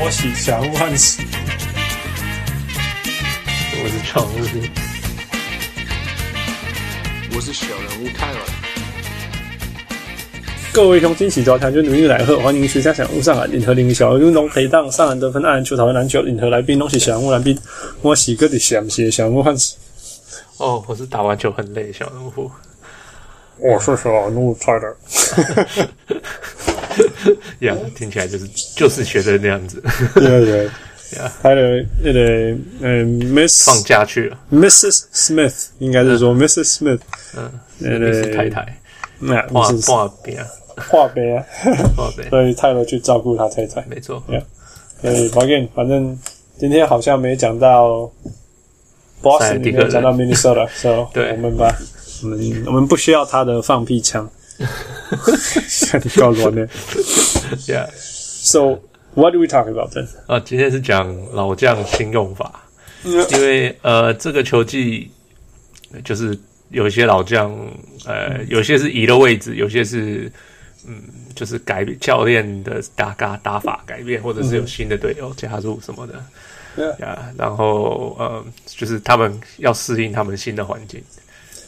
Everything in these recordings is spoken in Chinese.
拖洗小物汉史，我是常务，我是小人物泰尔。各位乡亲，喜早听就努力来喝，欢迎徐家小人物上来，联合领小人物陪档上篮得分，按篮球讨论篮球，领合来宾拢是小人物来宾，我是个的详细小人物汉史。哦，我是打完球很累小人物。我是小人物泰尔。呀，听起来就是就是学的那样子。对对 呀，他的那个嗯，Miss 放假去了，Mrs. Smith 应该是说 Mrs. Smith，嗯，那个太太，那画画边啊，画饼啊，画边，所以泰勒去照顾他太太，没错。所以反正反正今天好像没讲到 Boston，没有讲到 Minnesota，所以我们吧我们我们不需要他的放屁枪。你搞乱呢？Yeah. So what do we talk about then？啊，今天是讲老将新用法因为呃，这个球季就是有一些老将，呃，有些是移了位置，有些是嗯，就是改变教练的打打打法改变，或者是有新的队友加入什么的。Yeah. Yeah. 然后呃，就是他们要适应他们新的环境。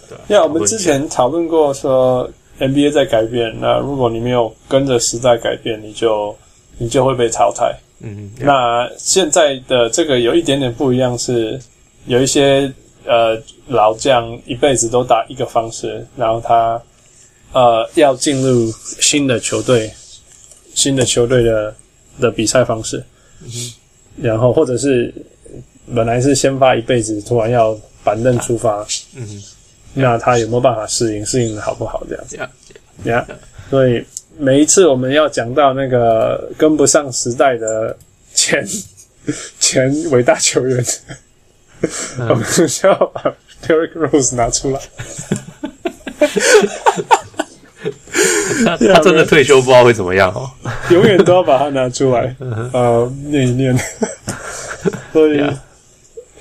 对，呀，Yeah, 我们之前讨论过说。NBA 在改变，那如果你没有跟着时代改变，你就你就会被淘汰。嗯，那现在的这个有一点点不一样，是有一些呃老将一辈子都打一个方式，然后他呃要进入新的球队，新的球队的的比赛方式，嗯，然后或者是本来是先发一辈子，突然要板凳出发，嗯哼。那他有没有办法适应？适应的好不好？这样子呀呀，所以每一次我们要讲到那个跟不上时代的前前伟大球员，嗯、我们就要把 Derrick Rose 拿出来。他他真的退休不知道会怎么样哦，永远都要把他拿出来，呃，念一念。所以。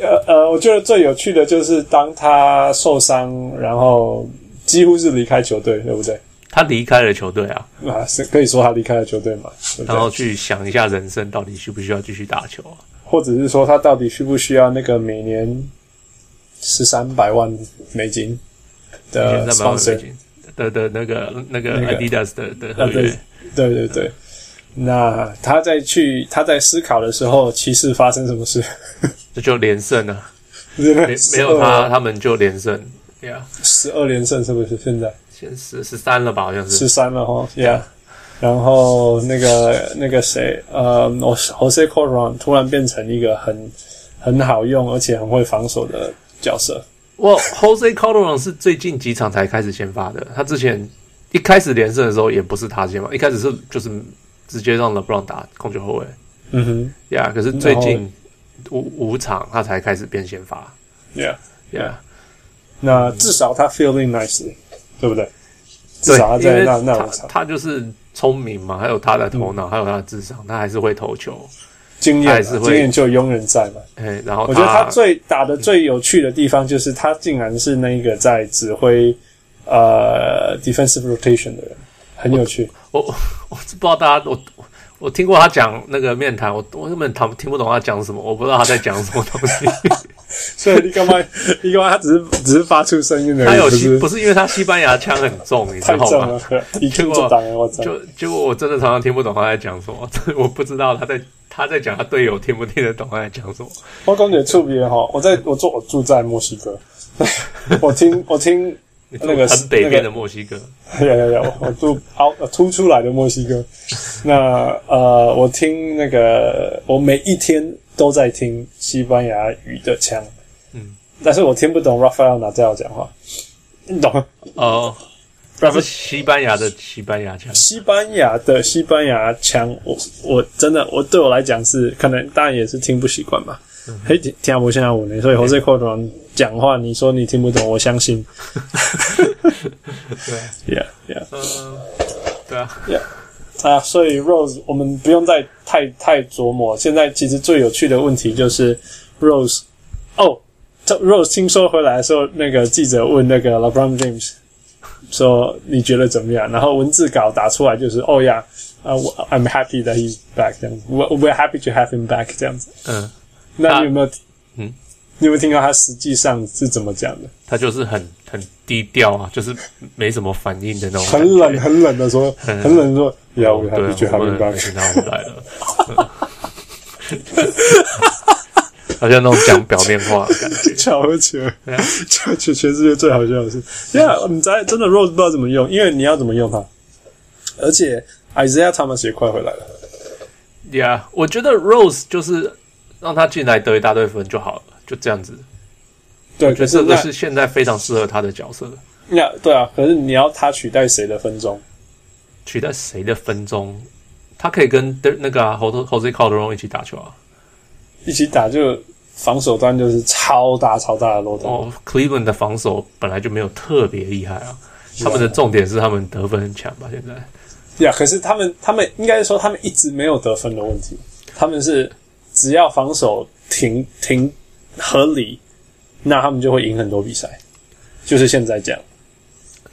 呃呃，我觉得最有趣的就是当他受伤，然后几乎是离开球队，对不对？他离开了球队啊，啊，是可以说他离开了球队嘛？然后去想一下人生到底需不需要继续打球啊？或者是说他到底需不需要那个每年十三百万美金的 sponsor 的的那个那个 Adidas 的的合约？对对对。那他在去他在思考的时候，骑士发生什么事？这就连胜了，没没有他，他们就连胜。Yeah，十二连胜是不是？现在现十十三了吧？好像是十三了哈。Yeah，然后那个那个谁，呃，Jose Calderon 突然变成一个很很好用而且很会防守的角色。哇，Jose Calderon 是最近几场才开始先发的，他之前一开始连胜的时候也不是他先发，一开始是就是。直接让 LeBron 打控球后卫，嗯哼，呀，yeah, 可是最近五五场他才开始变先发，Yeah，Yeah，那至少他 feeling nicely，对不对？至少他在那那场，他就是聪明嘛，还有他的头脑，嗯、还有他的智商，他还是会投球，经验还是会经验就永远在嘛。哎，然后我觉得他最打的最有趣的地方就是他竟然是那个在指挥呃 defensive rotation 的人。很有趣，我我我不知道大家，我我我听过他讲那个面谈，我我根本听听不懂他讲什么，我不知道他在讲什么东西。所以你干嘛？你干嘛？他只是只是发出声音而已。他有西不是因为他西班牙腔很重，你知道吗？结果就结果我真的常常听不懂他在讲什么，我不知道他在他在讲他队友听不听得懂他在讲什么。我感觉特别哈，我在我住我住在墨西哥，我 听我听。那个很北边的墨西哥，有有有，我住凹凸出来的墨西哥。那呃，我听那个，我每一天都在听西班牙语的腔，嗯，但是我听不懂 Rafael Nadal 讲话，你懂吗？哦，不是西班牙的西班牙腔，西班牙的西班牙腔，我我真的，我对我来讲是可能，当然也是听不习惯吧。嘿，听不现在我呢，所以 Jose Calderon 讲话，你说你听不懂，我相信。对，Yeah Yeah，嗯，对啊，Yeah 啊，所以 Rose，我们不用再太太琢磨。现在其实最有趣的问题就是 Rose，哦，Rose 听说回来的时候，那个记者问那个 LeBron James 说你觉得怎么样？然后文字稿打出来就是，哦呀。啊、uh,，I'm happy that he's back 这样子，we're we're happy to have him back 这样子。嗯，那你有没有？嗯，你有没有听到他实际上是怎么讲的？他就是很很低调啊，就是没什么反应的那种，很冷很冷的说，很冷的说，Yeah，we're happy to have him back。然后来了，好像那种讲表面话的感觉。巧合起来，巧 全全世界最好笑的是，Yeah，你在真的 Rose 不知道怎么用，因为你要怎么用它，而且。Isaiah Thomas 也快回来了。Yeah，我觉得 Rose 就是让他进来得一大堆分就好了，就这样子。对，我觉得这个是现在非常适合他的角色。那对啊，可是你要他取代谁的分钟？取代谁的分钟？他可以跟那个 Jose Calderon 一起打球啊，一起打就防守端就是超大超大的漏洞。哦，Cleveland 的防守本来就没有特别厉害啊，他们的重点是他们得分很强吧？现在。对啊，可是他们他们应该说他们一直没有得分的问题，他们是只要防守停停合理，那他们就会赢很多比赛，就是现在这样。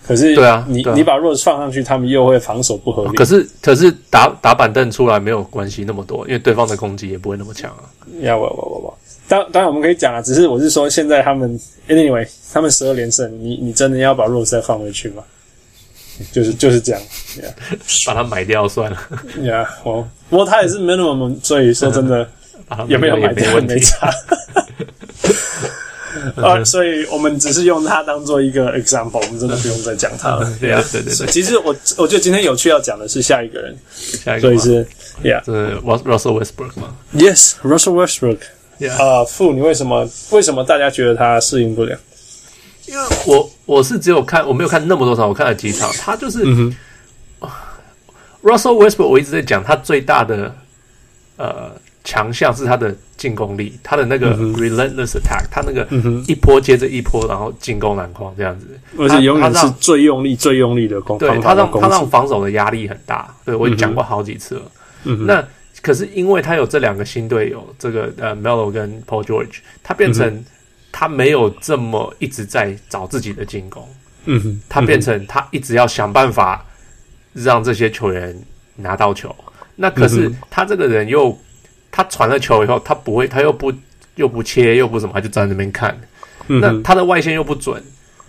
可是对啊，你你把 Rose 放上去，他们又会防守不合理。可是可是打打板凳出来没有关系那么多，因为对方的攻击也不会那么强啊。要，我我我我，当当然我们可以讲啊，只是我是说现在他们 anyway 他们十二连胜，你你真的要把 Rose 再放回去吗？就是就是这样，yeah. 把它买掉算了。呀，我不过他也是 minimum，所以说真的也没有买掉，没差。啊，所以我们只是用它当做一个 example，我们真的不用再讲它了。对啊，对对对。其实我我觉得今天有趣要讲的是下一个人，下一个，所以是，Yeah，是 Russell Westbrook 吗？Yes，Russell Westbrook。啊，傅，你为什么为什么大家觉得他适应不了？因为我我是只有看，我没有看那么多场，我看了几场。他就是、嗯、Russell Westbrook，我一直在讲他最大的呃强项是他的进攻力，他的那个 relentless attack，、嗯、他那个一波接着一波，然后进攻篮筐这样子，而且永远是最用力、最用力的攻。对，他让他让防守的压力很大。对，我讲过好几次了。嗯、那可是因为他有这两个新队友，这个呃 Melo 跟 Paul George，他变成。嗯他没有这么一直在找自己的进攻，嗯哼，他变成他一直要想办法让这些球员拿到球。那可是他这个人又，他传了球以后，他不会，他又不又不切又不什么，他就站在那边看。那他的外线又不准，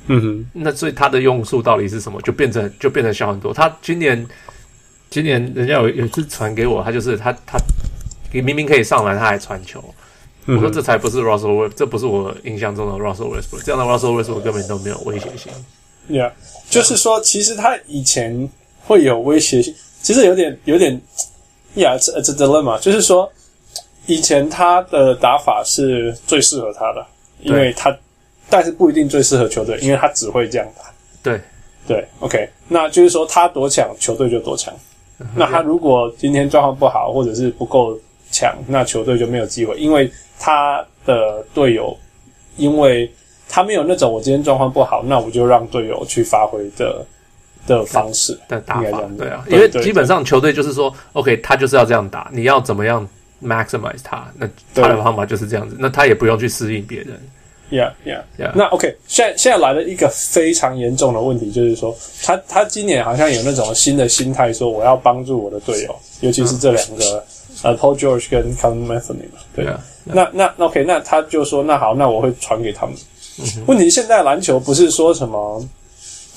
嗯哼，那所以他的用处到底是什么？就变成就变成小很多。他今年今年人家有有一次传给我，他就是他他明明可以上篮，他还传球。我说这才不是 Russell Westbrook，这不是我印象中的 Russell Westbrook，这样的 Russell Westbrook 根本都没有威胁性。Yeah，就是说，其实他以前会有威胁性，其实有点有点，Yeah，it's a dilemma，就是说，以前他的打法是最适合他的，因为他，但是不一定最适合球队，因为他只会这样打。对，对，OK，那就是说他多强，球队就多强。那他如果今天状况不好，或者是不够强，那球队就没有机会，因为。他的队友，因为他没有那种我今天状况不好，那我就让队友去发挥的的方式的打法，对啊，因为基本上球队就是说，OK，他就是要这样打，你要怎么样 maximize 他，那他的方法就是这样子，那他也不用去适应别人。Yeah, yeah, yeah. 那 OK，现在现在来了一个非常严重的问题，就是说，他他今年好像有那种新的心态，说我要帮助我的队友，尤其是这两个。嗯呃、uh,，Paul George 跟 Anthony 嘛，对，yeah, yeah. 那那 OK，那他就说，那好，那我会传给他们。Mm -hmm. 问题现在篮球不是说什么，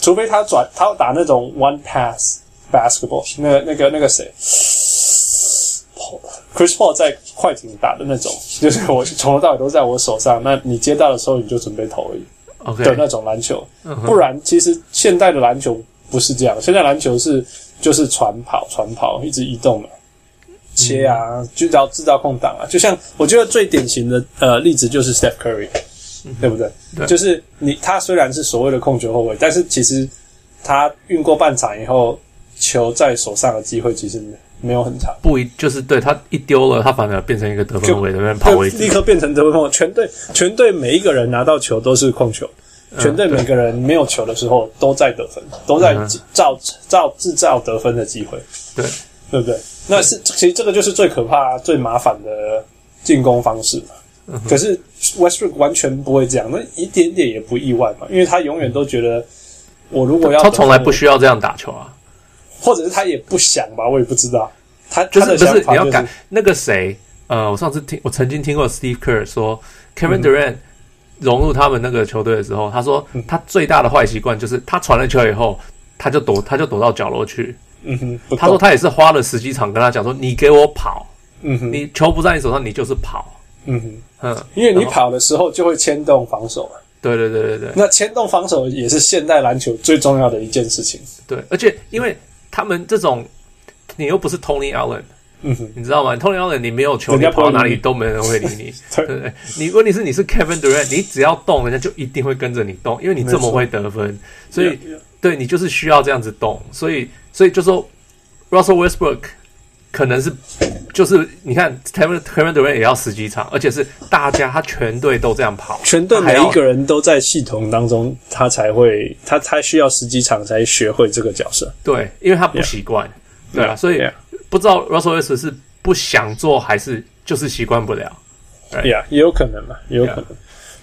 除非他转，他要打那种 one pass basketball，那个那个那个谁，Chris Paul 在快艇打的那种，就是我从头到尾都在我手上，那你接到的时候你就准备投而已，OK 的那种篮球。Mm -hmm. 不然，其实现代的篮球不是这样，现在篮球是就是传跑传跑，一直移动的。切啊，就要制造空档啊，就像我觉得最典型的呃例子就是 Steph Curry，嗯，对不对？对，就是你他虽然是所谓的控球后卫，但是其实他运过半场以后，球在手上的机会其实没有很长。不一就是对他一丢了，他反而变成一个得分后卫，在那边跑位置，立刻变成得分后卫。全队全队每一个人拿到球都是控球，全队每个人没有球的时候都在得分，都在造造制造得分的机会。对。对不对？那是其实这个就是最可怕、最麻烦的进攻方式可是 Westbrook 完全不会这样，那一点点也不意外嘛，因为他永远都觉得，我如果要他从来不需要这样打球啊。或者是他也不想吧，我也不知道。他就是不是你要改那个谁？呃，我上次听我曾经听过 Steve Kerr 说，Kevin Durant 融入他们那个球队的时候，他说他最大的坏习惯就是他传了球以后，他就躲，他就躲到角落去。嗯哼，他说他也是花了十几场跟他讲说，你给我跑。嗯哼，你球不在你手上，你就是跑。嗯哼，嗯，因为你跑的时候就会牵动防守嘛。对对对对对。那牵动防守也是现代篮球最重要的一件事情。对，而且因为他们这种，你又不是 Tony Allen，你知道吗？Tony Allen 你没有球，你跑到哪里都没人会理你。对。不对，你问题是你是 Kevin Durant，你只要动，人家就一定会跟着你动，因为你这么会得分，所以对你就是需要这样子动，所以所以就说 Russell Westbrook。可能是，就是你看，Kevin Kevin Durant 也要十几场，而且是大家他全队都这样跑，全队每一个人都在系统当中，他才会他他需要十几场才学会这个角色。对，因为他不习惯，yeah. 对啊，所以 yeah. 不知道 Russell Westbrook 是不想做还是就是习惯不了。对呀，也有可能嘛，也有可能。Yeah.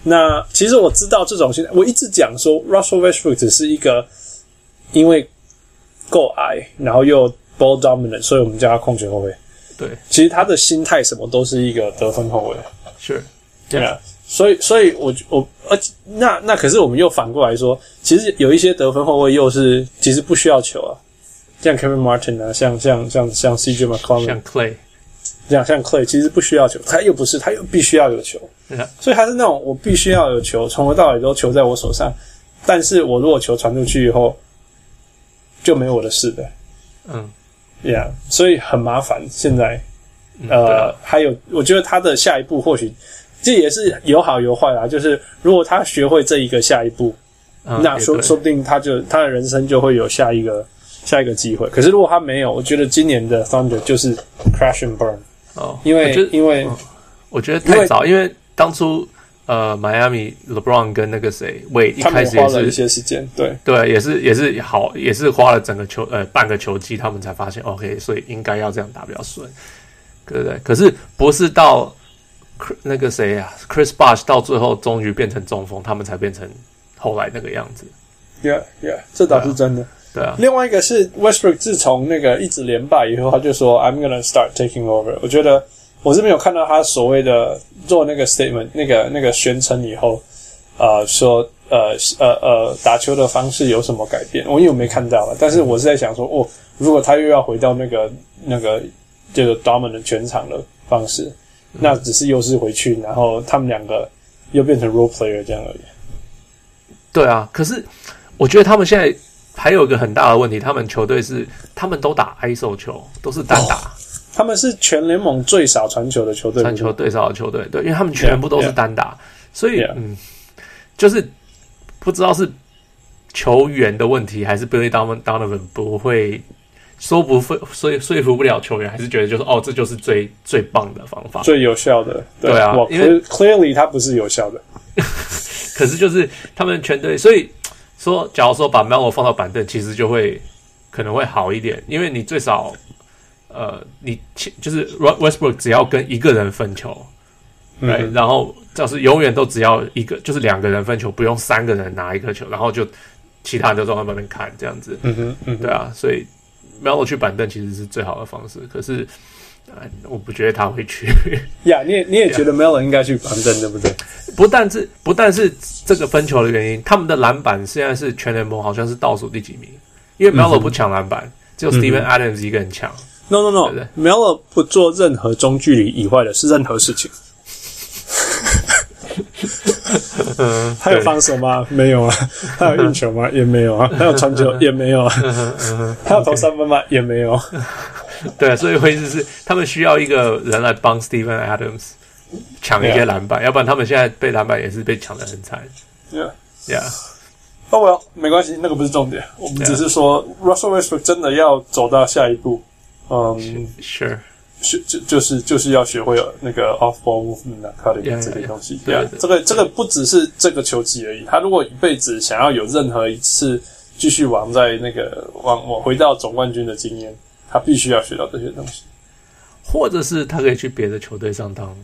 那其实我知道这种现在，我一直讲说 Russell Westbrook 只是一个因为够矮，然后又。Ball dominant，所以我们叫他控球后卫。对，其实他的心态什么都是一个得分后卫。是，对啊。所以，所以我我而且那那可是我们又反过来说，其实有一些得分后卫又是其实不需要球啊，像 Kevin Martin 啊，像像像像 CJ McCollum，像 Clay，这样像 Clay 其实不需要球，他又不是，他又必须要有球。所以他是那种我必须要有球，从头到尾都球在我手上，但是我如果球传出去以后就没有我的事的。嗯。Yeah，所以很麻烦。现在，嗯、呃，还有，我觉得他的下一步或许这也是有好有坏啦。就是如果他学会这一个下一步，嗯、那说说不定他就他的人生就会有下一个下一个机会。可是如果他没有，我觉得今年的 Thunder 就是 crash and burn 哦，因为因为、嗯、我觉得太早，因为当初。呃，Miami LeBron 跟那个谁，喂，一开始也是花了一些时间，对对，也是也是好，也是花了整个球呃半个球季，他们才发现 OK，所以应该要这样打比较顺，对不对？可是不是到那个谁啊，Chris Bosh 到最后终于变成中锋，他们才变成后来那个样子。Yeah, yeah，这倒是真的。对啊。对啊，另外一个是 Westbrook，自从那个一直连败以后，他就说 I'm gonna start taking over。我觉得。我是没有看到他所谓的做那个 statement，那个那个宣称以后，呃，说呃呃呃打球的方式有什么改变？我因为我没看到了，但是我是在想说，哦，如果他又要回到那个那个这个 dominant 全场的方式，那只是又是回去，然后他们两个又变成 role player 这样而已。对啊，可是我觉得他们现在还有一个很大的问题，他们球队是他们都打 ISO 球，都是单打。Oh. 他们是全联盟最少传球的球队，传球最少的球队，对，因为他们全部都是单打，yeah, yeah. 所以嗯，就是不知道是球员的问题，还是 Billy Donovan 不会说不会说说服不了球员，还是觉得就是哦，这就是最最棒的方法，最有效的，对，对啊，因为 clearly 他不是有效的，可是就是他们全队，所以说，假如说把 Melo 放到板凳，其实就会可能会好一点，因为你最少。呃，你就是 Westbrook 只要跟一个人分球，对、嗯，然后就是永远都只要一个，就是两个人分球，不用三个人拿一颗球，然后就其他人都在外面看这样子。嗯哼，嗯哼，对啊，所以 Melo 去板凳其实是最好的方式。可是，呃、我不觉得他会去。呀、yeah，你也你也觉得 Melo 应该去板凳，对不对？不但是不但是这个分球的原因，他们的篮板现在是全联盟好像是倒数第几名，因为 Melo 不抢篮板，嗯、只有 Steven Adams 一个人抢。No no no，Melo 不做任何中距离以外的是任何事情。嗯，他有防守吗？没有啊。他有运球吗？也没有啊。他有传球？也没有啊。他有投三分吗？也没有。对，所以会是他们需要一个人来帮 Steven Adams 抢一些篮板，要不然他们现在被篮板也是被抢的很惨。Yeah, yeah. Oh well，没关系，那个不是重点。我们只是说 Russell Westbrook 真的要走到下一步。嗯，Sure，学就就是就是要学会那个 off ball movement 啊，cutting 这些东西。对啊，这个这个不只是这个球技而已。他如果一辈子想要有任何一次继续往在那个往往回到总冠军的经验，他必须要学到这些东西。或者是他可以去别的球队上当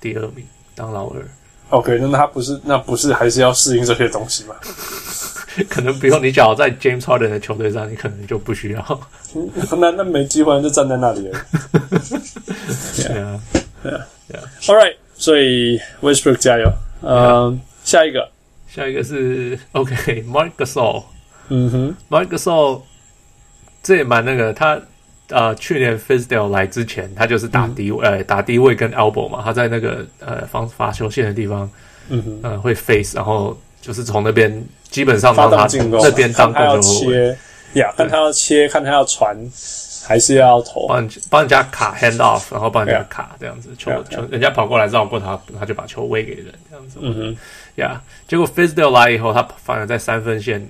第二名，当老二。OK，那他不是那不是还是要适应这些东西吗？可能不用你，假如在 James Harden 的球队上，你可能就不需要。那那没机会就站在那里了。对啊，对啊。All right，所以 Westbrook 加油。嗯、呃，下一个，下一个是 OK，Marc Gasol。嗯哼 Gasol 这也蛮那个，他呃去年 Fizdale 来之前，他就是打低位，呃打低位跟 elbow 嘛，他在那个呃防罚球线的地方，嗯哼，呃会 face，然后就是从那边基本上发他那边当他要切，呀，看他要切，看他要传，还是要投，帮帮人家卡 hand off，然后帮人家卡这样子，球球人家跑过来绕过他，他就把球喂给人这样子，嗯哼，呀，结果 Fizdale 来以后，他反而在三分线。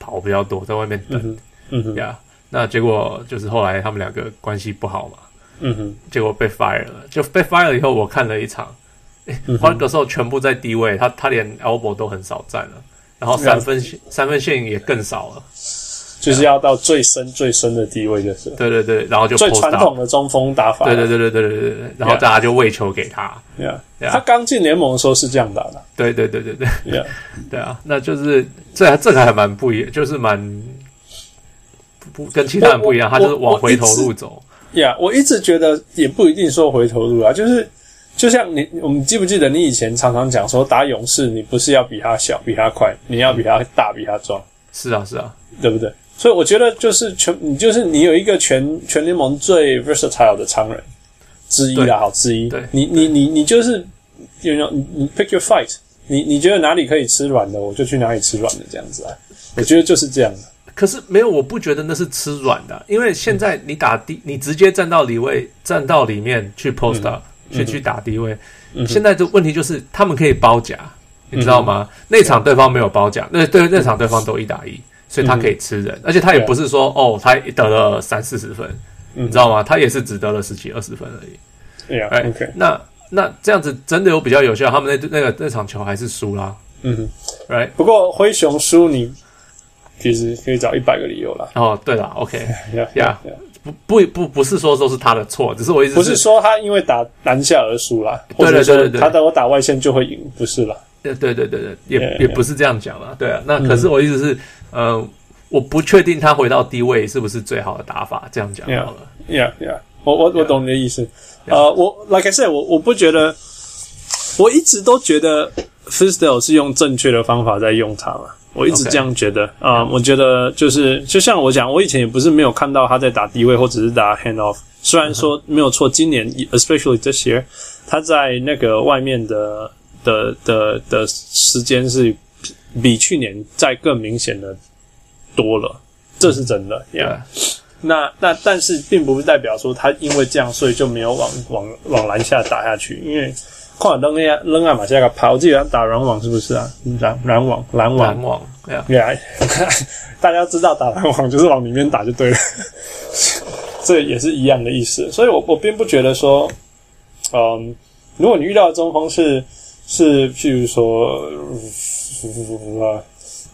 跑比较多，在外面等，嗯哼，呀、那结果就是后来他们两个关系不好嘛，嗯哼，结果被 fire 了，就被 fire 了以后，我看了一场，换个时候全部在低位，他他连 elbow 都很少站了，然后三分线、嗯、三分线也更少了，就是要到最深最深的低位就是，对对对，然后就最传统的中锋打法，对对对对对对对，然后大家就喂球给他，对啊，他刚进联盟的时候是这样打的，对对对对对，对，yeah. 对啊，那就是这这个还蛮不一样，就是蛮不跟其他人不一样，他就是往回头路走。呀，yeah, 我一直觉得也不一定说回头路啊，就是就像你，我们记不记得你以前常常讲说打勇士，你不是要比他小、比他快，你要比他大、比他壮。是啊，是啊，对不对？所以我觉得就是全，你就是你有一个全全联盟最 versatile 的常人之一啦，好之一。对，你你你你就是有那种你 pick your fight，你你觉得哪里可以吃软的，我就去哪里吃软的这样子啊。我觉得就是这样的。可是没有，我不觉得那是吃软的，因为现在你打低，你直接站到里位，站到里面去 post up，、嗯、去去打低位、嗯。现在的问题就是他们可以包夹、嗯，你知道吗？那场对方没有包夹，那对那场对方都一打一，所以他可以吃人，而且他也不是说哦，他得了三四十分、嗯，你知道吗？他也是只得了十几二十分而已。对、yeah, OK，那那这样子真的有比较有效？他们那那个那场球还是输啦。嗯哼，Right。不过灰熊输你。其实可以找一百个理由啦。哦，对了，OK，呀呀，不不不不是说都是他的错，只是我一直是不是说他因为打篮下而输啦，对对对对，他等我打外线就会赢，不是啦。对对对对对，也 yeah, 也不是这样讲啦。对啊，那可是我意思是，嗯、呃，我不确定他回到低位是不是最好的打法，这样讲好了。Yeah yeah，我我我懂你的意思。呃，我 Like I said，我我不觉得，我一直都觉得 Fizdale 是用正确的方法在用它嘛。我一直这样觉得啊、我觉得就是就像我讲，我以前也不是没有看到他在打低位或者是打 hand off。虽然说没有错，今年 especially this year，他在那个外面的的的的时间是比去年再更明显的多了，这是真的。Yeah. 那那但是并不是代表说他因为这样所以就没有往往往篮下打下去，因为。跨扔呀扔啊嘛，下个跑，我记得打篮网是不是啊？篮篮网篮网篮网，对啊。大家知道打篮网就是往里面打就对了，这也是一样的意思。所以我我并不觉得说，嗯，如果你遇到的中锋是是譬如说，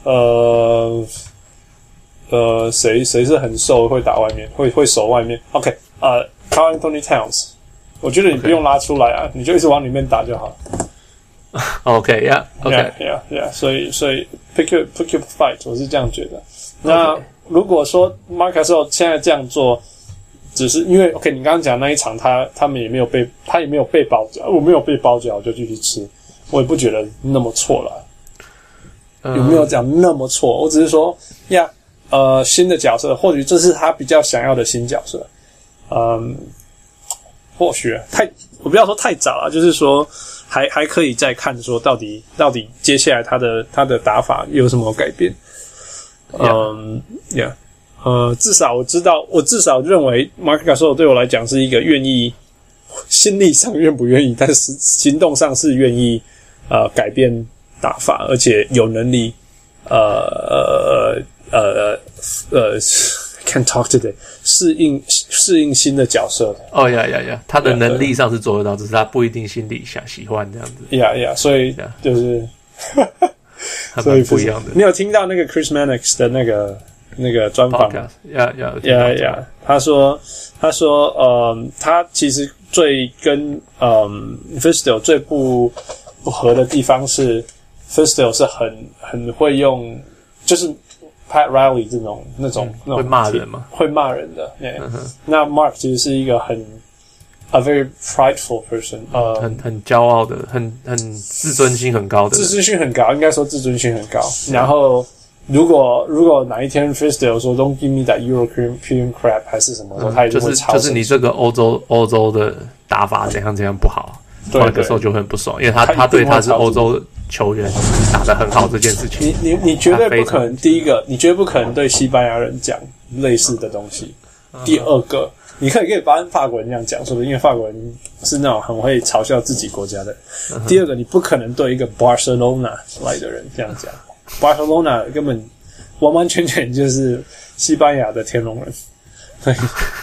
呃呃，谁谁是很瘦会打外面会会守外面？OK，呃，Carl Anthony Towns。我觉得你不用拉出来啊.你就一直往里面打就好。OK，Yeah，OK，Yeah，Yeah，所以所以 pick your pick your fight，我是这样觉得。那如果说 Marc Gasol 现在这样做，只是因为 OK，你刚刚讲那一场他他们也没有被他也没有被包夹，我没有被包夹，我就继续吃，我也不觉得那么错了。有没有讲那么错？我只是说呀，呃，新的角色，或许这是他比较想要的新角色，嗯。或许太，我不要说太早了，就是说还还可以再看，说到底到底接下来他的他的打法有什么改变？嗯，yeah，呃，至少我知道，我至少认为 Mark Gasol 对我来讲是一个愿意，心理上愿不愿意，但是行动上是愿意呃改变打法，而且有能力呃呃呃呃。呃呃 Can't talk today，适应适应新的角色。哦呀呀呀，他的能力上是做得到，只是他不一定心里想喜欢这样子。呀呀，所以就是，所以不一样的。你有听到那个 Chris Mannix 的那个那个专访吗？呀呀呀呀，他说他说，嗯，他其实最跟嗯 Fizdale 最不不合的地方是 Fizdale 是很很会用，就是 Pat Riley 这种那种、嗯、那种会骂人吗？会骂人的。那 Mark 其实是一个很 a very prideful person，呃，很很骄傲的，很很自尊心很高的，自尊心很高，应该说自尊心很高。然后。如果如果哪一天 Fizdale 说 Don't give me that European crap 还是什么他。就是就是你这个欧洲欧洲的打法怎样怎样不好，那个时候就会很不爽，因为他他对他是欧洲球员打得很好这件事情。你你你绝对不可能，第一个你绝对不可能对西班牙人讲类似的东西。第二个，你可以可以帮法国人这样讲，说不定因为法国人是那种很会嘲笑自己国家的。第二个，你不可能对一个 Barcelona 来的人这样讲。Barcelona 根本完完全全就是西班牙的天龙人，对，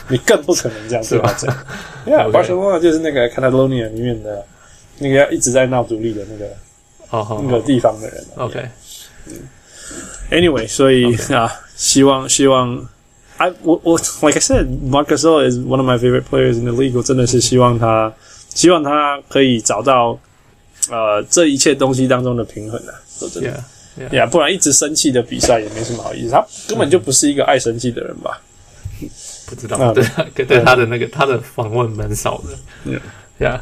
你更不可能这样对他讲。因为 Barcelona 就是那个 Catalonia 里面的那个要一直在闹独立的那个、oh, 那个地方的人。OK，嗯，Anyway，所以.啊，希望希望，I 我我 Like I said，Marc Gasol is one of my favorite players in the league。我真的是希望他，希望他可以找到呃这一切东西当中的平衡啊，说真的。Yeah. 呀，yeah, 不然一直生气的比赛也没什么好意思。他根本就不是一个爱生气的人吧？不知道，啊、对对，对他的那个他的访问蛮少的。呀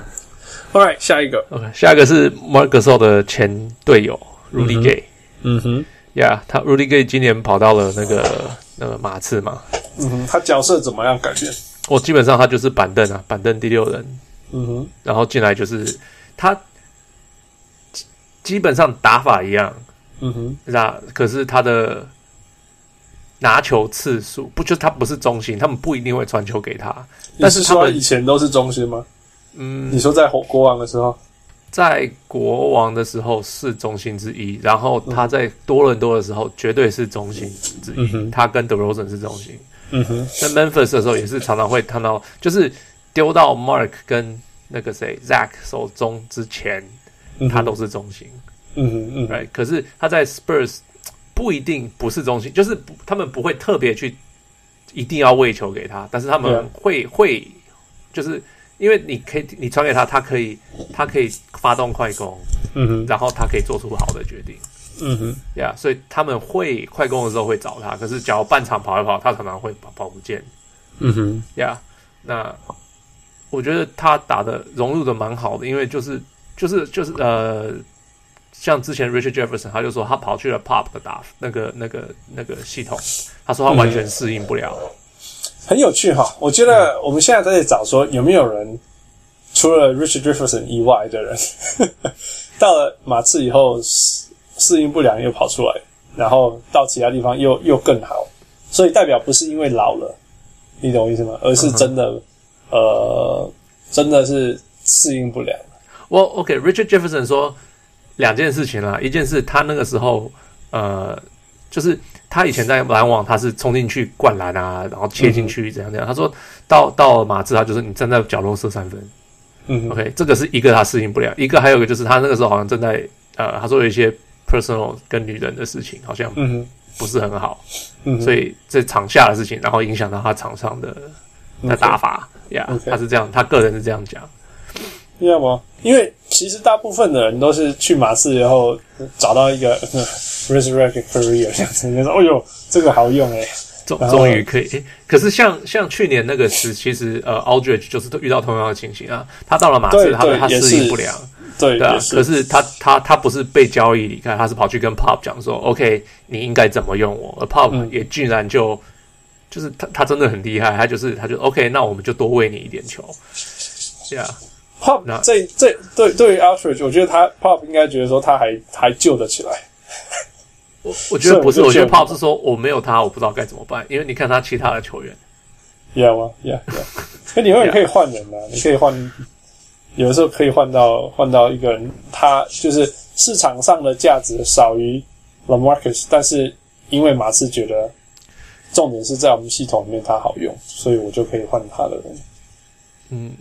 right，下一个，OK，下一个是 Marc Gasol 的前队友 Rudy Gay。嗯哼，呀，他 Rudy Gay 今年跑到了那个那个马刺嘛。嗯哼，他角色怎么样改变？我基本上他就是板凳啊，板凳第六人。嗯哼，然后进来就是他基本上打法一样。嗯哼，那可是他的拿球次数不就他不是中心，他们不一定会传球给他。但是他们以前都是中心吗？嗯，你说在国王的时候，在国王的时候是中心之一，然后他在多伦多的时候绝对是中心之一。嗯、他跟 DeRozan 是中心。嗯哼，在 Memphis 的时候也是常常会看到，就是丢到 Mark 跟那个谁 Zach 手中之前，他都是中心。嗯哼嗯，right，可是他在 Spurs 不一定不是中心，就是他们不会特别去一定要喂球给他，但是他们会.会就是因为你可以你传给他，他可以他可以发动快攻，嗯哼，然后他可以做出好的决定，嗯哼，呀，所以他们会快攻的时候会找他，可是假如半场跑一跑，他常常会跑跑不见，嗯哼，呀，那我觉得他打的融入的蛮好的，因为就是就是就是呃。像之前 Richard Jefferson，他就说他跑去了 Pop 的打那个那个那个系统，他说他完全适应不了。嗯、很有趣哈，我觉得我们现在在找说有没有人除了 Richard Jefferson 以外的人，到了马刺以后适适应不良又跑出来，然后到其他地方又又更好，所以代表不是因为老了，你懂我意思吗？而是真的、嗯、呃真的是适应不良。我 OK，Richard Jefferson 说。两件事情啦，一件事他那个时候，呃，就是他以前在篮网，他是冲进去灌篮啊，然后切进去怎样怎样。嗯、他说到到马刺，他就是你站在角落射三分。嗯，OK，这个是一个他适应不了，一个还有一个就是他那个时候好像正在呃，他说有一些 personal 跟女人的事情，好像不是很好，嗯、所以这场下的事情，然后影响到他场上的的打法呀，他是这样，他个人是这样讲。要吗？因为其实大部分的人都是去马刺然后找到一个 resurrect career 这样子，就说：“哦呦，这个好用诶、欸，终终于可以。欸”可是像像去年那个时，其实呃，Aldridge 就是遇到同样的情形啊。他到了马刺，他他适应不良，对对啊。可是他他他不是被交易离开，他是跑去跟 Pop 讲说：“OK，你应该怎么用我？”而 Pop 也居然就、嗯、就是他他真的很厉害，他就是他就 OK，那我们就多喂你一点球，是啊。Pop，这这对对于 Aldridge，我觉得他 Pop 应该觉得说他还还救得起来。我我觉得不是，我觉得 Pop 是说我没有他，我不知道该怎么办。因为你看他其他的球员。Yeah, yeah. 可你永远 可以换人啊，你可以换，有的时候可以换到换到一个人，他就是市场上的价值少于 LaMarcus，但是因为马刺觉得重点是在我们系统里面他好用，所以我就可以换他的人。嗯。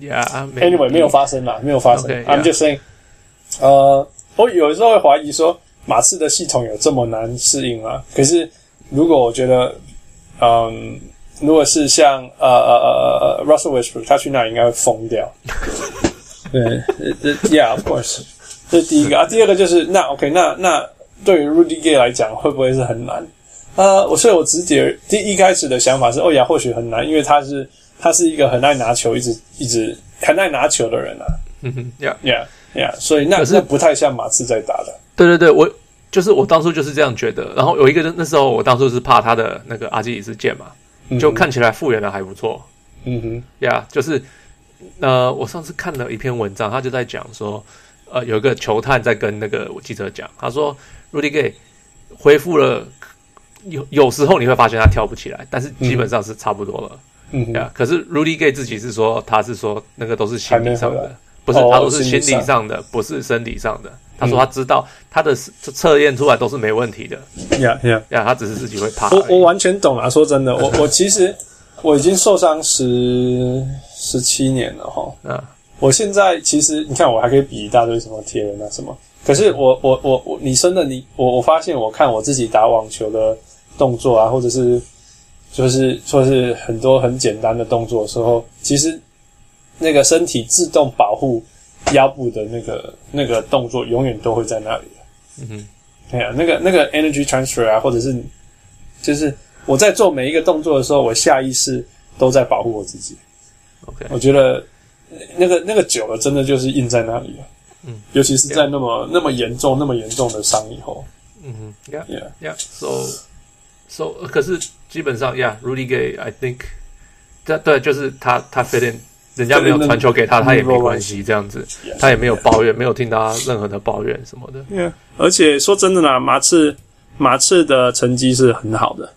Yeah，Anyway，没有发生啦，没有发生。Okay, I'm just saying，呃，我有时候会怀疑说，马刺的系统有这么难适应吗？可是，如果我觉得，嗯，如果是像呃呃呃 Russell Westbrook，他去那应该会疯掉。对，Yeah，of course。这是第一个啊。第二个就是那 OK，那那对于 Rudy Gay 来讲，会不会是很难？呃，我所以我直接第一开始的想法是，欧亚或许很难，因为他是他是一个很爱拿球，一直一直很爱拿球的人啊。嗯哼，Yeah Yeah Yeah，所以那是那不太像马刺在打的。对对对，我就是我当初就是这样觉得。然后有一个那时候我当初是怕他的那个阿基里斯腱嘛，就看起来复原的还不错。嗯哼，Yeah，就是呃，我上次看了一篇文章，他就在讲说，呃，有一个球探在跟那个记者讲，他说 Rudy Gay 恢复了。有有时候你会发现他跳不起来，但是基本上是差不多了。嗯，呀、可是 Rudy Gay 自己是说，他是说那个都是心理上的，不是、哦、他都是心理上的，不是身体上的。他说他知道他的测验出来都是没问题的。呀呀呀，他只是自己会怕。我我完全懂啊，说真的，我 我其实我已经受伤十十七年了哈。嗯，我现在其实你看我还可以比一大堆什么铁人啊什么，可是我我我我你真的你我我发现我看我自己打网球的。动作啊，或者是就是说是很多很简单的动作的时候，其实那个身体自动保护腰部的那个那个动作，永远都会在那里。嗯哼，对啊，那个那个 energy transfer 啊，或者是就是我在做每一个动作的时候，我下意识都在保护我自己。OK，我觉得那个那个久了，真的就是印在那里了。嗯，尤其是在那么.那么严重、那么严重的伤以后。嗯哼，Yeah，Yeah，So。So，可是基本上，Yeah，Rudy Gay，I think，对对，就是他他 fit in，人家没有传球给他，他也没关系，这样子，他也没有抱怨，没有听到任何的抱怨什么的。Yeah，而且说真的啦，马刺马刺的成绩是很好的，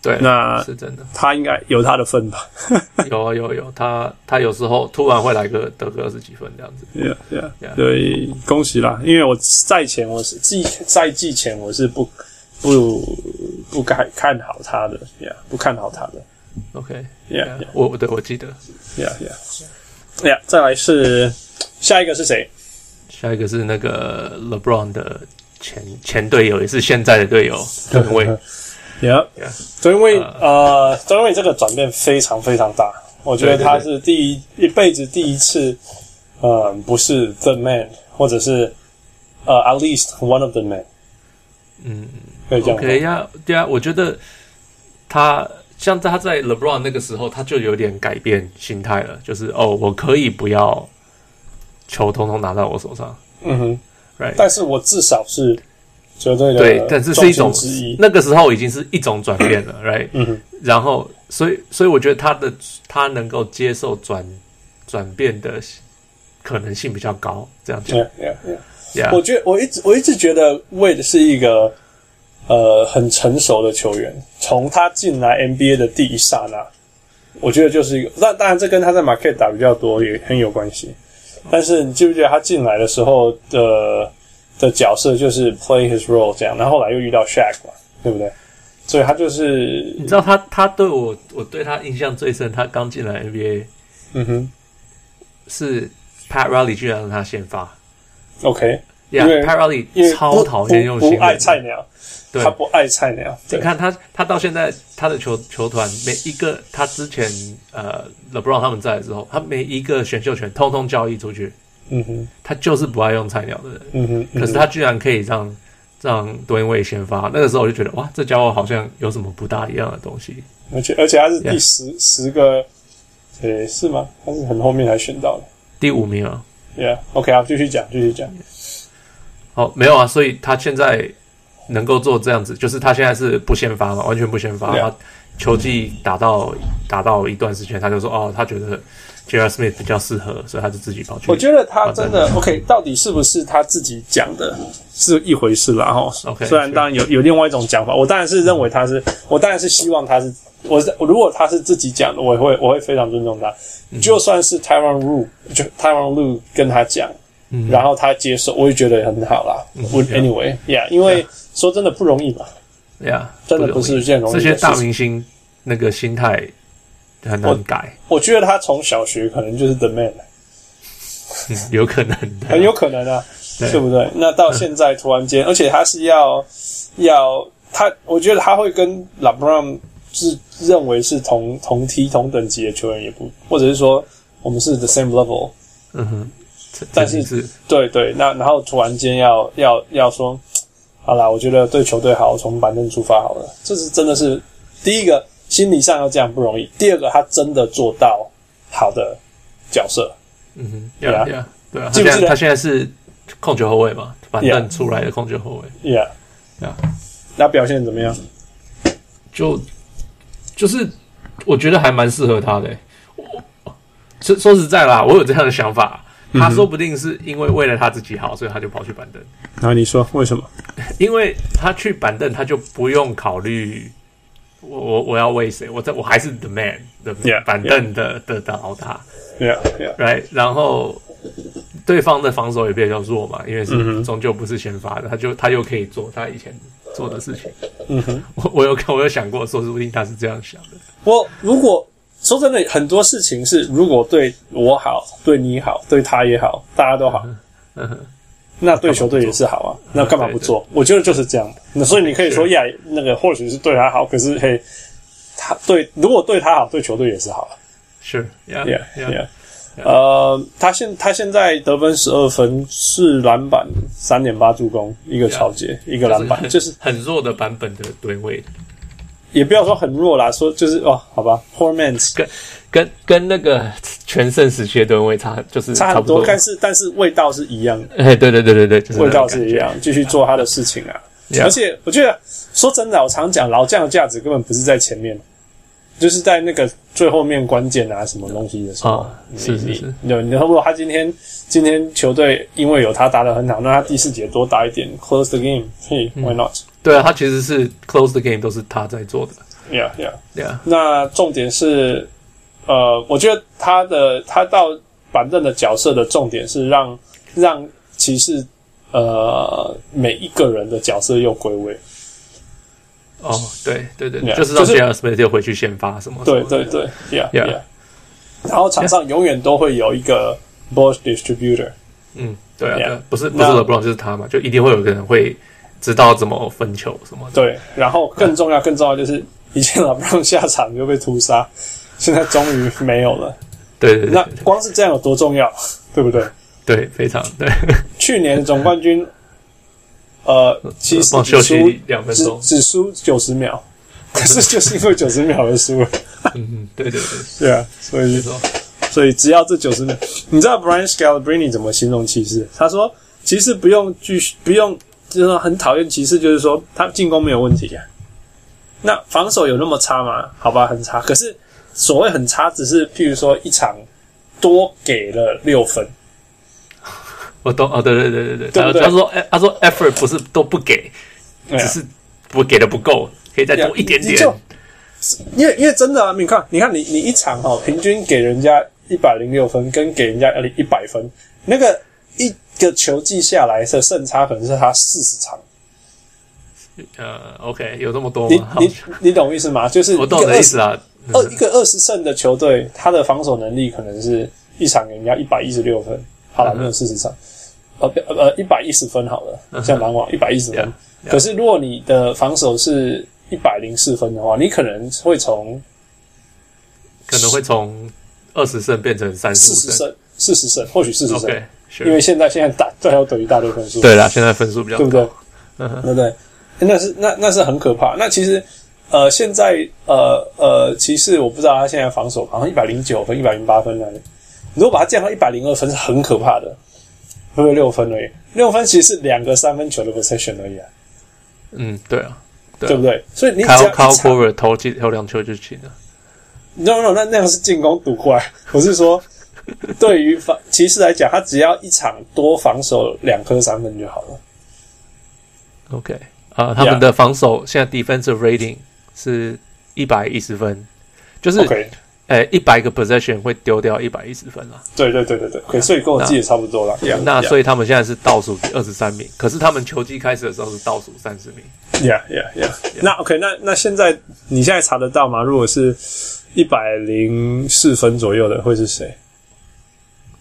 对，那是真的，他应该有他的份吧？有啊有有，他他有时候突然会来个得个二十几分这样子。Yeah Yeah，对，恭喜啦！因为我赛前我是季赛季前我是不。不不看看好他的，yeah, 不看好他的。OK，Yeah，我对我记得，Yeah，Yeah，Yeah，再来是下一个是谁？下一个是那个 LeBron 的前前队友，也是现在的队友，对不对？Yeah，对，因为呃，因为这个转变非常非常大，我觉得他是第一一辈子第一次，呃，不是 The Man，或者是呃，At least one of the men。嗯。OK 呀，对啊，我觉得他像他在 LeBron 那个时候，他就有点改变心态了，就是哦，我可以不要球通通拿到我手上，嗯哼，Right，但是我至少是绝对的对，但是是一种那个时候已经是一种转变了，Right，嗯哼，然后所以所以我觉得他的他能够接受转转变的可能性比较高，这样子，Yeah Yeah Yeah，我觉得我一直我一直觉得 Wade 是一个。呃，很成熟的球员，从他进来 NBA 的第一刹那，我觉得就是一个。那当然，这跟他在马凯打比较多也很有关系。但是，你记不记得他进来的时候的的角色就是 play his role 这样？然后后来又遇到 Shaq 嘛，对不对？所以他就是，你知道他他对我我对他印象最深，他刚进来 NBA，嗯哼，是 Pat Riley 居然让他先发。OK，因为 Pat Riley 超讨厌用心不，不爱菜鸟。对他不爱菜鸟。你看他，他到现在他的球球团每一个，他之前呃，LeBron 他们在的时候，他每一个选秀权通通交易出去。嗯哼，他就是不爱用菜鸟的人。嗯哼，嗯哼，可是他居然可以让让多因位先发，那个时候我就觉得哇，这家伙好像有什么不大一样的东西。而且而且他是第十.十个，诶，是吗？他是很后面才选到的，第五名啊。Yeah，OK 啊，继续讲，继续讲。好，没有啊，所以他现在。能够做这样子，就是他现在是不先发嘛，完全不先发。他球技打到打到一段时间，他就说哦，他觉得. Smith 比较适合，所以他就自己跑去。我觉得他真的 OK，到底是不是他自己讲的是一回事啦哈。OK，虽然当然有有另外一种讲法，我当然是认为他是，我当然是希望他是，我如果他是自己讲的，我会我会非常尊重他。就算是 Tyronn Lue 就 Tyronn Lue 跟他讲，然后他接受，我也觉得很好啦。Anyway，Yeah，因为。说真的不容易吧？对呀，真的不是一件容易。这些大明星那个心态很难改。我觉得他从小学可能就是 the man，有可能，很有可能啊，对不对？那到现在突然间，而且他是要要他，我觉得他会跟 LeBron 是认为是同同梯同等级的球员，也不，或者是说我们是 the same level。嗯哼。但是是对对，那然后突然间要要要说，好啦，我觉得对球队好，从板凳出发好了，这是真的是第一个心理上要这样不容易，第二个他真的做到好的角色，嗯哼，对啊，对啊，记不记得？他现在是控球后卫嘛，板凳出来的控球后卫，Yeah，啊，那表现怎么样？就就是我觉得还蛮适合他的、欸。说说实在啦，我有这样的想法，他说不定是因为为了他自己好，所以他就跑去板凳。然后你说为什么？因为他去板凳，他就不用考虑我我我要为谁，我在我还是 the man 的 Yeah, 板凳的 yeah. 的的老大。Yeah, yeah. Right，然后对方的防守也比较弱嘛，因为是终究不是先发的，他就他又可以做他以前做的事情。嗯哼，我我有看，我有想过，说不定他是这样想的。我如果。说真的，很多事情是如果对我好，对你好，对他也好，大家都好，嗯哼，那对球队也是好啊。那干嘛不做？我觉得就是这样。那所以你可以说，呀，那个或许是对他好，可是嘿，他对如果对他好，对球队也是好。是，Yeah，Yeah，呃，他现他现在得分十二分，是篮板，三点八助攻，一个抄截，一个篮板，就是很弱的版本的对位。也不要说很弱啦，说就是哦，好吧，Poor man's 跟跟跟那个全盛时期的吨位差，就是差很多，但是但是味道是一样的。哎，对对对对对，就是、味道是一样，继续做他的事情啊。Yeah. 而且我觉得说真的，我常讲老将的价值根本不是在前面，就是在那个最后面关键啊什么东西的时候。哦、是是是，你你如果他今天今天球队因为有他打得很好，那他第四节多打一点，close the game，嘿、why not？、嗯对啊，他其实是 close the game 都是他在做的。Yeah, yeah, yeah. 那重点是，呃，我觉得他的他到板凳的角色的重点是让让骑士呃每一个人的角色又归位。哦，对对对，yeah, 就是让 J.R. Smith 就回去先发什么，什么。对对对，Yeah, yeah, yeah。然后场上永远都会有一个 ball distributor。嗯，对啊不是不是 LeBron 就是他嘛，就一定会有个人会。知道怎么分球什么的。对，然后更重要、更重要就是以前老布朗下场就被屠杀，现在终于没有了。对对对，那光是这样有多重要，对不对？对，非常对。去年总冠军，呃，其实只输两分钟，只输九十秒，可是就是因为九十秒而输了。嗯嗯，对对对，对啊，所以说，所以只要这九十秒，你知道 Brian Scalabrine 怎么形容骑士？他说，其实不用继续，不用。就是说很讨厌骑士，就是说他进攻没有问题啊，那防守有那么差吗？好吧，很差。可是所谓很差，只是譬如说一场多给了六分。我懂哦，对对对对对，他说他说 effort 不是都不给，只是不给的不够，可以再多一点点。就因为因为真的啊，你看你看你你一场哈，平均给人家一百零六分，跟给人家一百分，那个一。个球季下来的胜差可能是他四十场。呃，OK，有这么多吗？你你你懂意思吗？就是我懂的意思啊。二一个二十胜的球队，他的防守能力可能是一场给人家一百一十六分。好了，没有四十场，呃呃，一百一十分好了，像篮网一百一十分。Uh -huh. Yeah, yeah. 可是如果你的防守是一百零四分的话，你可能会从可能会从二十胜变成三十四十胜，四十胜，或许四十胜。Okay. 因为现在现在大最后等于大堆分数，对啦，现在分数比较高，对不对？嗯哼，对不对？那是那那是很可怕。那其实呃，现在呃呃，骑士我不知道他现在防守好像一百零九分、一百零八分来，如果把它降到一百零二分是很可怕的，会不会六分而已？六分其实是两个三分球的 possession 而已啊。嗯，对啊，对，不对？所以你只要靠 cover 投进投两球就行了。No No，那那样是进攻赌坏。我是说。对于防骑士来讲，他只要一场多防守两颗三分就好了。OK 啊、uh,，他们的防守现在 defensive rating 是一百一十分，就是诶，一百个 possession 会丢掉一百一十分了。对对对对对，OK，所以跟我记得差不多了。Yeah, 那所以他们现在是倒数第二十三名，可是他们球季开始的时候是倒数三十名。Yeah yeah yeah, yeah. 那 OK，那那现在你现在查得到吗？如果是一百零四分左右的，会是谁？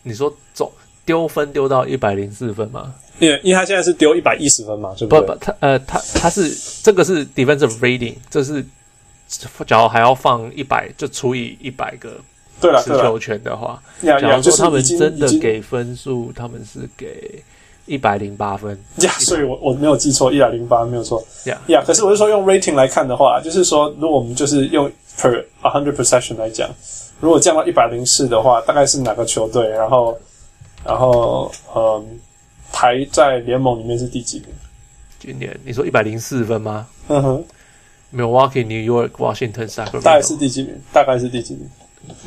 你说总丢分丢到一百零四分吗？因为因为他现在是丢一百一十分嘛，是不是？不不，他呃他他是这个是 defensive rating，这是假如还要放一百就除以一百个持球权的话，假如说他们真的给分数，他们是给一百零八分。呀，所以我我没有记错，一百零八没有错。呀呀，可是我是说用 rating 来看的话，就是说如果我们就是用 per a hundred possession 来讲，如果降到一百零四的话，大概是哪个球队？然后，然后，嗯，排在联盟里面是第几名？今年你说一百零四分吗？嗯哼，Milwaukee、New York、Washington、Sacramento，大概是第几名？大概是第几名？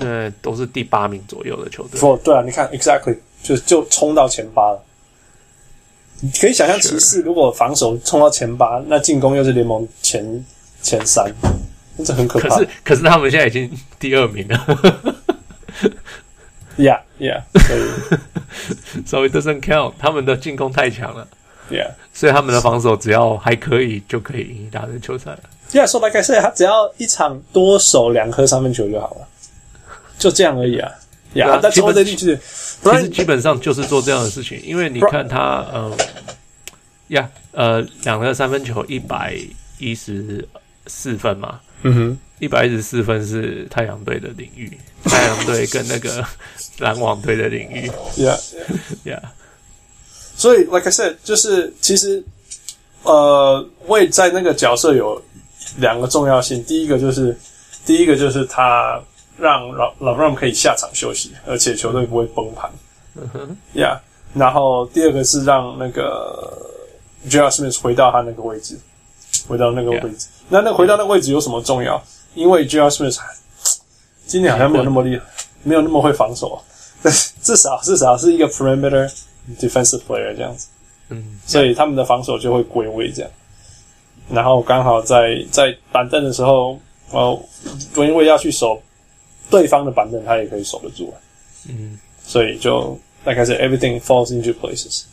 呃，都是第八名左右的球队。哦，对啊，你看，exactly 就就冲到前八了。你可以想象，骑士如果防守冲到前八，那进攻又是联盟前前三，这很可怕。可是，可是他们现在已经第二名了。Yeah, yeah，所以，so it doesn't count。他们的进攻太强了。Yeah，所以他们的防守只要还可以，就可以赢一大堆球赛了。Yeah，so like I said，他只要一场多守两颗三分球就好了，就这样而已啊。Yeah，但基本其实基本上就是做这样的事情，因为你看他，嗯，呀，呃，两颗三分球一百一十四分嘛。嗯哼，一百一十四分是太阳队的领域，太阳队跟那个 篮网队的领域。Yeah，Yeah，所以，like I said，就是其实，呃，魏在那个角色有两个重要性。第一个就是，第一个就是他让老老布朗可以下场休息，而且球队不会崩盘。嗯哼，Yeah。然后第二个是让那个 J.R. Smith 回到他那个位置，回到那个位置。Yeah. 那那回到那个位置有什么重要？因为 J.R. Smith 今年好像没有那么厉害，没有那么会防守，但至少至少是一个 perimeter defensive player 这样子。嗯，所以他们的防守就会归位这样。然后刚好在在板凳的时候，哦，因为要去守对方的板凳，他也可以守得住。嗯，所以就大概是 everything falls into places。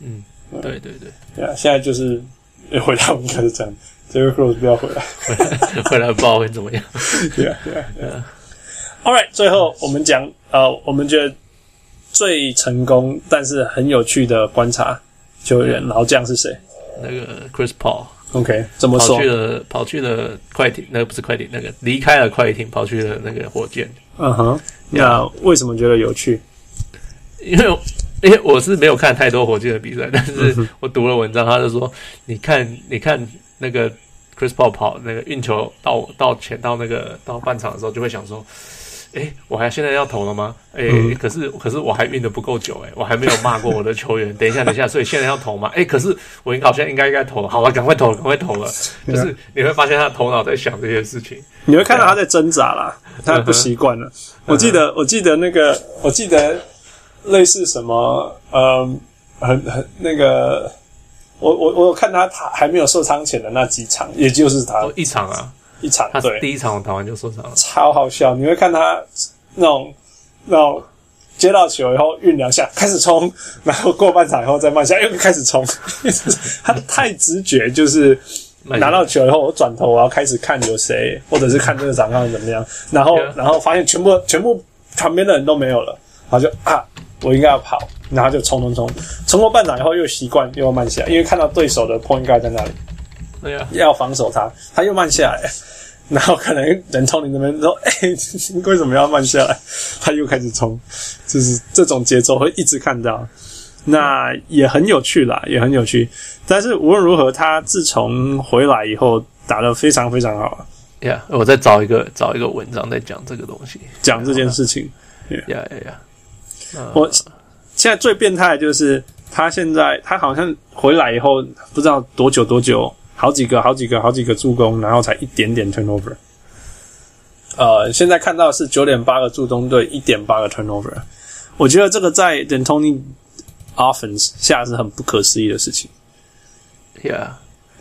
嗯，对对对，对啊，现在就是回到应该是这样。Derrick Rose 不要回来，回来不知道会怎么样。对啊，对啊，对啊。All right，最后我们讲呃，我们觉得最成功但是很有趣的观察球员老将是谁？那个 Chris Paul。OK，怎么说？跑去了，跑去了快艇，那个不是快艇，那个离开了快艇，跑去了那个火箭。嗯哼，那为什么觉得有趣？因为因为我是没有看太多火箭的比赛，但是我读了文章，他就说，你看，你看。那个 Chris Paul 跑那个运球到到前到那个到半场的时候，就会想说：“诶，我还现在要投了吗？诶，嗯、可是可是我还运的不够久，哎，我还没有骂过我的球员。等一下，等一下，所以现在要投吗？诶，可是我应该好像应该应该投了。好了，赶快投了，赶快投了。就是你会发现他头脑在想这些事情，你会看到他在挣扎啦，他不习惯了。我记得我记得那个我记得类似什么呃，很很那个。我我我有看他他还没有受伤前的那几场，也就是他、哦、一场啊，一场，他第一场我打完就受伤了，超好笑。你会看他那种那种接到球以后运两下开始冲，然后过半场以后再慢下又开始冲，他太直觉，就是拿到球以后我转头我要开始看有谁，或者是看这个场上怎么样，然后然后发现全部全部旁边的人都没有了，然后就啊。我应该要跑，然后就冲冲冲，冲过半场以后又习惯又慢下来，因为看到对手的 point guard 在那里，对呀，要防守他，他又慢下来，然后可能人冲你那边说：“ 哎、欸，你为什么要慢下来？”他又开始冲，就是这种节奏会一直看到，那也很有趣啦，也很有趣。但是无论如何，他自从回来以后打得非常非常好。呀，yeah, 我再找一个找一个文章在讲这个东西，讲这件事情。呀呀呀！我现在最变态的就是他现在他好像回来以后不知道多久多久，好几个好几个好几个助攻，然后才一点点 turnover。呃，现在看到是九点八个助攻对一点八个 turnover。我觉得这个在 D'Antoni offense 下是很不可思议的事情。Yeah，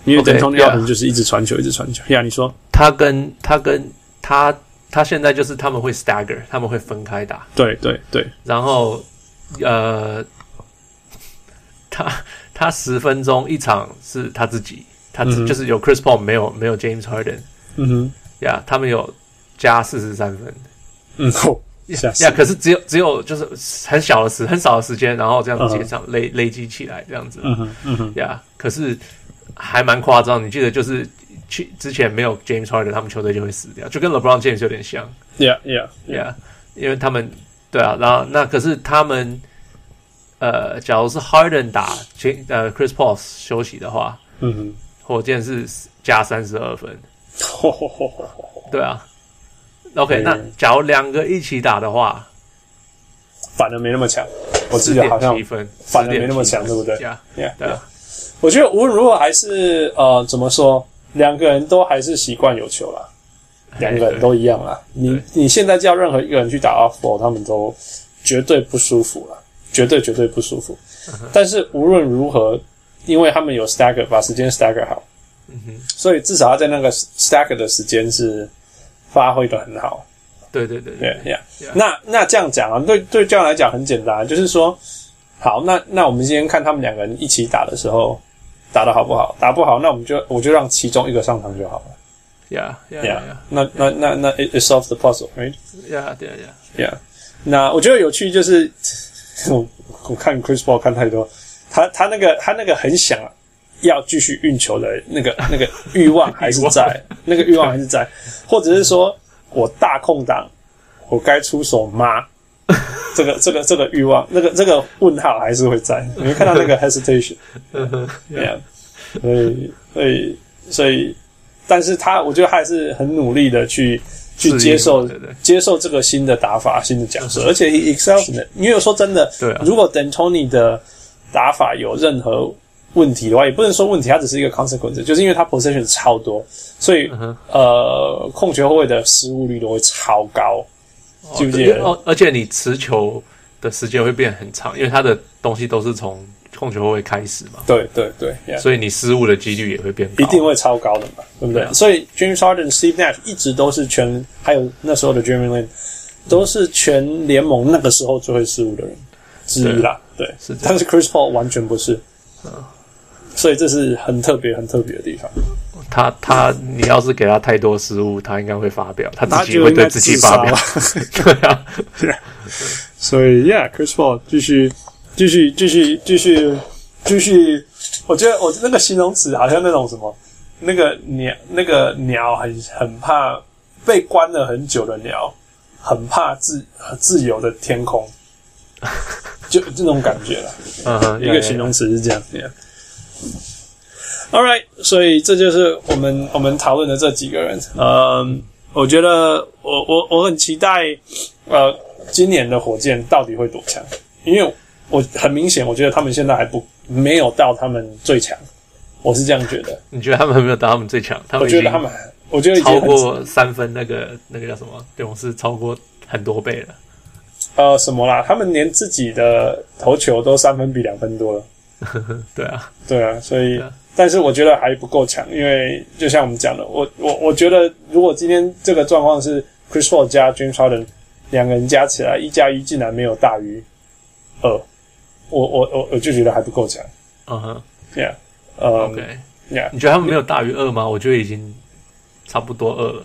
因为 D'Antoni offense 就是一直传球，一直传球。呀，你说他跟他跟他。他现在就是他们会 stagger，他们会分开打。对对对。然后，呃，他他十分钟一场是他自己，他就是有 Chris Paul 没有没有 James Harden。嗯哼。呀，他们有加四十三分。嗯吼。呀，可是只有只有就是很小的时很少的时间，然后这样子结上累累积起来这样子。嗯哼嗯哼。呀，可是还蛮夸张，你记得就是。去之前没有 James Harden，他们球队就会死掉，就跟 LeBron James 有点像。Yeah, yeah, yeah. 因为他们对啊，然后那可是他们呃，假如是 Harden 打呃 Chris Paul 休息的话，嗯哼，火箭是加三十二分，对啊。OK，那假如两个一起打的话，反而没那么强。我记得好像反而没那么强，对不对？Yeah, yeah, 对啊。我觉得无论如何还是呃，怎么说，两个人都还是习惯有球啦，两个人都一样啦。你你现在叫任何一个人去打 off ball，他们都绝对不舒服了，绝对绝对不舒服。但是无论如何，因为他们有 stagger，把时间 stagger 好，嗯哼，所以至少要在那个 stagger 的时间是。发挥的很好，对对对对呀，yeah, yeah. yeah. 那那这样讲啊，对对教练来讲很简单，就是说，好，那那我们今天看他们两个人一起打的时候，打得好不好？打不好，那我们就我就让其中一个上场就好了。Yeah, yeah, yeah. 那那那那 it solves the puzzle，right？Yeah, yeah, yeah. Yeah. 那我觉得有趣就是，我我看 Chris Paul 看太多，他他那个他那个很想要继续运球的那个 那个欲望还是在，那个欲望还是在，或者是说我大空档，我该出手吗？这个这个这个欲望，那个这个问号还是会在。你会看到那个 hesitation，对呀，所以所以所以，但是他我觉得他还是很努力的去去接受接受这个新的打法、新的角色，而且 he excels in it。因为说真的，对，如果 D'Antoni 的打法有任何问题的话，也不能说问题，它只是一个 consequence，就是因为它 possession 超多，所以、嗯、呃，控球后卫的失误率都会超高，记不记得？哦，而且你持球的时间会变很长，因为他的东西都是从控球后卫开始嘛。对对对，yeah. 所以你失误的几率也会变高，一定会超高的嘛，对不对？对啊、所以 James Harden、Steve Nash 一直都是全，还有那时候的 Jeremy Lin 都是全联盟那个时候最会失误的人之一啦。对，对是，但是 Chris Paul 完全不是，嗯。所以这是很特别、很特别的地方。他他，你要是给他太多失误，他应该会发表，他自己会对自己发飙。对啊，所以，Yeah，Chris Paul 继续、继续、继续、继续、继续。我觉得我那个形容词好像那种什么，那个鸟，那个鸟很很怕被关了很久的鸟，很怕自自由的天空，就这种感觉了。嗯哼，一个形容词是这样子。Yeah. All right，所以这就是我们我们讨论的这几个人。嗯，我觉得我我我很期待，呃，今年的火箭到底会多强？因为我很明显，我觉得他们现在还不没有到他们最强。我是这样觉得。你觉得他们还没有到他们最强？他们我觉得他们，我觉得超过三分那个那个叫什么？勇士超过很多倍了。呃，什么啦？他们连自己的投球都三分比两分多了。对啊，对啊，所以，啊、但是我觉得还不够强，因为就像我们讲的，我我我觉得，如果今天这个状况是 Chris Paul 加 James Harden 两个人加起来一加一竟然没有大于二，我我我我就觉得还不够强。嗯哼，Yeah，呃，OK，Yeah，你觉得他们没有大于二吗？我觉得已经差不多二了。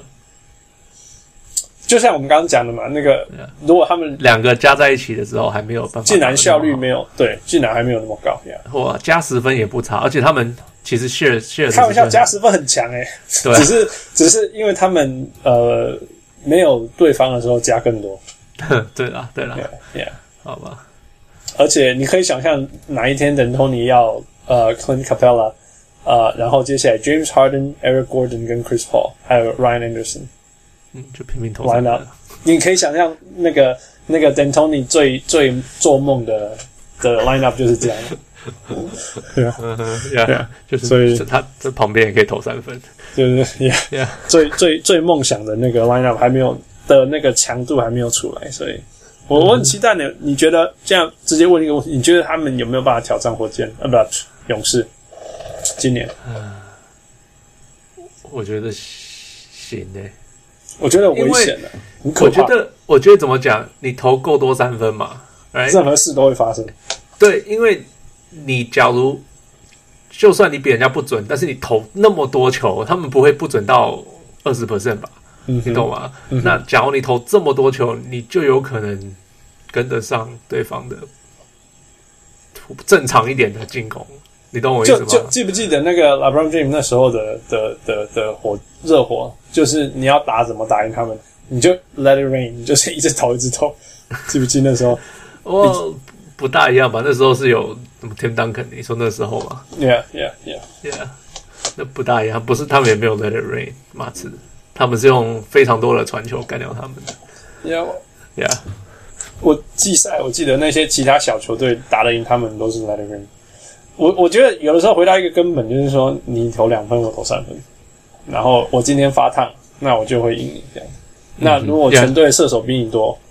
就像我们刚刚讲的嘛，那个如果他们两个加在一起的时候还没有办法，竟然效率没有对，竟然还没有那么高呀！哇，加十分也不差，而且他们其实 share share 开玩笑，加十分很强诶、欸，对、啊，只是只是因为他们呃没有对方的时候加更多，对啦对啦，yeah，, yeah. 好吧。而且你可以想象哪一天等 Tony 要呃 Clint Capella，呃，然后接下来 James Harden、Eric Gordon 跟 Chris Paul 还有 Ryan Anderson。嗯，就拼命投完了。你可以想象那个那个 D'Antoni 最最做梦的的 lineup 就是这样。对啊，对啊，就是所以他在旁边也可以投三分，就是 yeah. 最最最梦想的那个 lineup 还没有的那个强度还没有出来，所以我我很期待你。你觉得这样直接问一个问题，你觉得他们有没有办法挑战火箭？呃，不，勇士今年？嗯，我觉得行诶。我觉得危险了，很可怕。我觉得，我觉得怎么讲？你投够多三分嘛，right? 任何事都会发生。对，因为你假如就算你比人家不准，但是你投那么多球，他们不会不准到二十 percent 吧？嗯，你懂吗？嗯、那假如你投这么多球，你就有可能跟得上对方的正常一点的进攻。你懂我意思吗？就就记不记得那个 LeBron James 那时候的的的的火热火，就是你要打怎么打赢他们？你就 let it rain，你就是一直投一直投，记不记得那时候？哦，不大一样吧？那时候是有什么 Tim Duncan？你说那时候嘛？Yeah, yeah, yeah, yeah。那不大一样，不是他们也没有 let it rain，马刺，他们是用非常多的传球干掉他们的。Yeah, yeah。我季赛我记得那些其他小球队打得赢他们都是 let it rain。我我觉得有的时候回到一个根本，就是说你投两分，我投三分，然后我今天发烫，那我就会赢你这样。那如果全队射手比你多，嗯，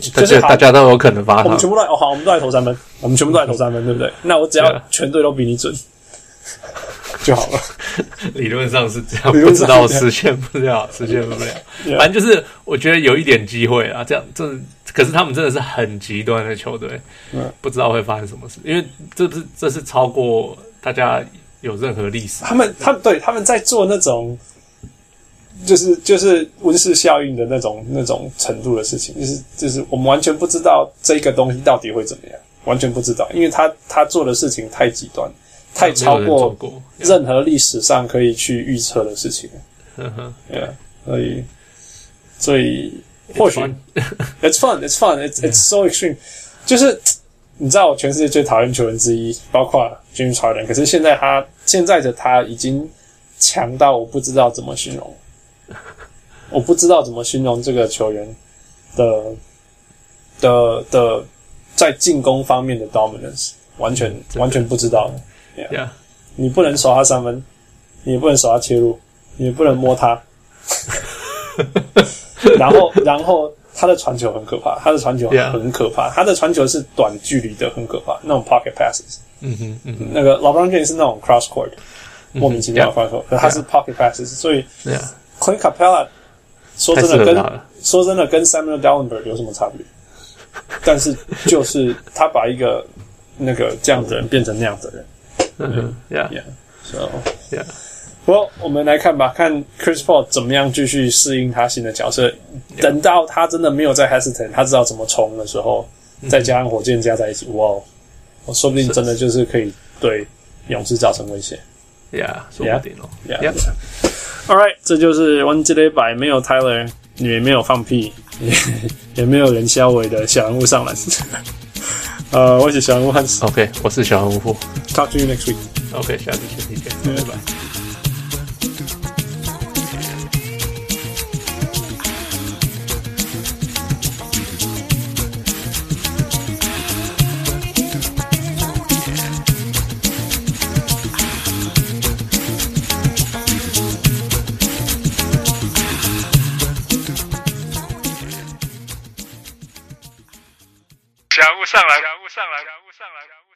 就是大家都有可能发烫。我们全部都哦好，我们都来投三分，我们全部都来投三分，对不对？那我只要全队都比你准就好了。理论上是这样，不知道实现不了，实现不了。反正就是我觉得有一点机会啊，这样这。可是他们真的是很极端的球队，嗯，不知道会发生什么事，因为这是这是超过大家有任何历史。他们他们对他们在做那种，就是就是温室效应的那种那种程度的事情，就是就是我们完全不知道这个东西到底会怎么样，完全不知道，因为他他做的事情太极端，太超过任何历史上可以去预测的事情。嗯哼，对啊，所以所以。或许 it's fun, it's fun, it's it's so extreme。就是你知道，我全世界最讨厌球员之一，包括 James Harden。可是现在他现在的他已经强到我不知道怎么形容，我不知道怎么形容这个球员的的的在进攻方面的 dominance，完全完全不知道。Yeah，你不能守他三分，你也不能守他切入，你也不能摸他。然后，然后他的传球很可怕，他的传球很可怕，他的传球是短距离的，很可怕，那种 pocket passes。嗯哼，嗯哼，那个 LeBron James 是那种 cross court，莫名其妙的传球，可他是 pocket passes，所以 Clint Capela 说真的跟说真的跟 Samuel Dalembert 有什么差别？但是就是他把一个那个这样的人变成那样的人。嗯哼，Yeah，Yeah，So Yeah。不过我们来看吧，看 Chris Paul 怎么样继续适应他新的角色。等到他真的没有在 hesitate，他知道怎么冲的时候，再加上火箭加在一起，哇，我说不定真的就是可以对勇士造成威胁。Yeah，说不定哦。Yeah。All right，这就是 One Day 百没有 Tyler，也没有放屁，也 也没有人消委的小人物上篮。呃，我是小人物汉斯。OK，我是小人物。Talk to you next week。OK，下次见，拜拜。上来，上来，上来，上来。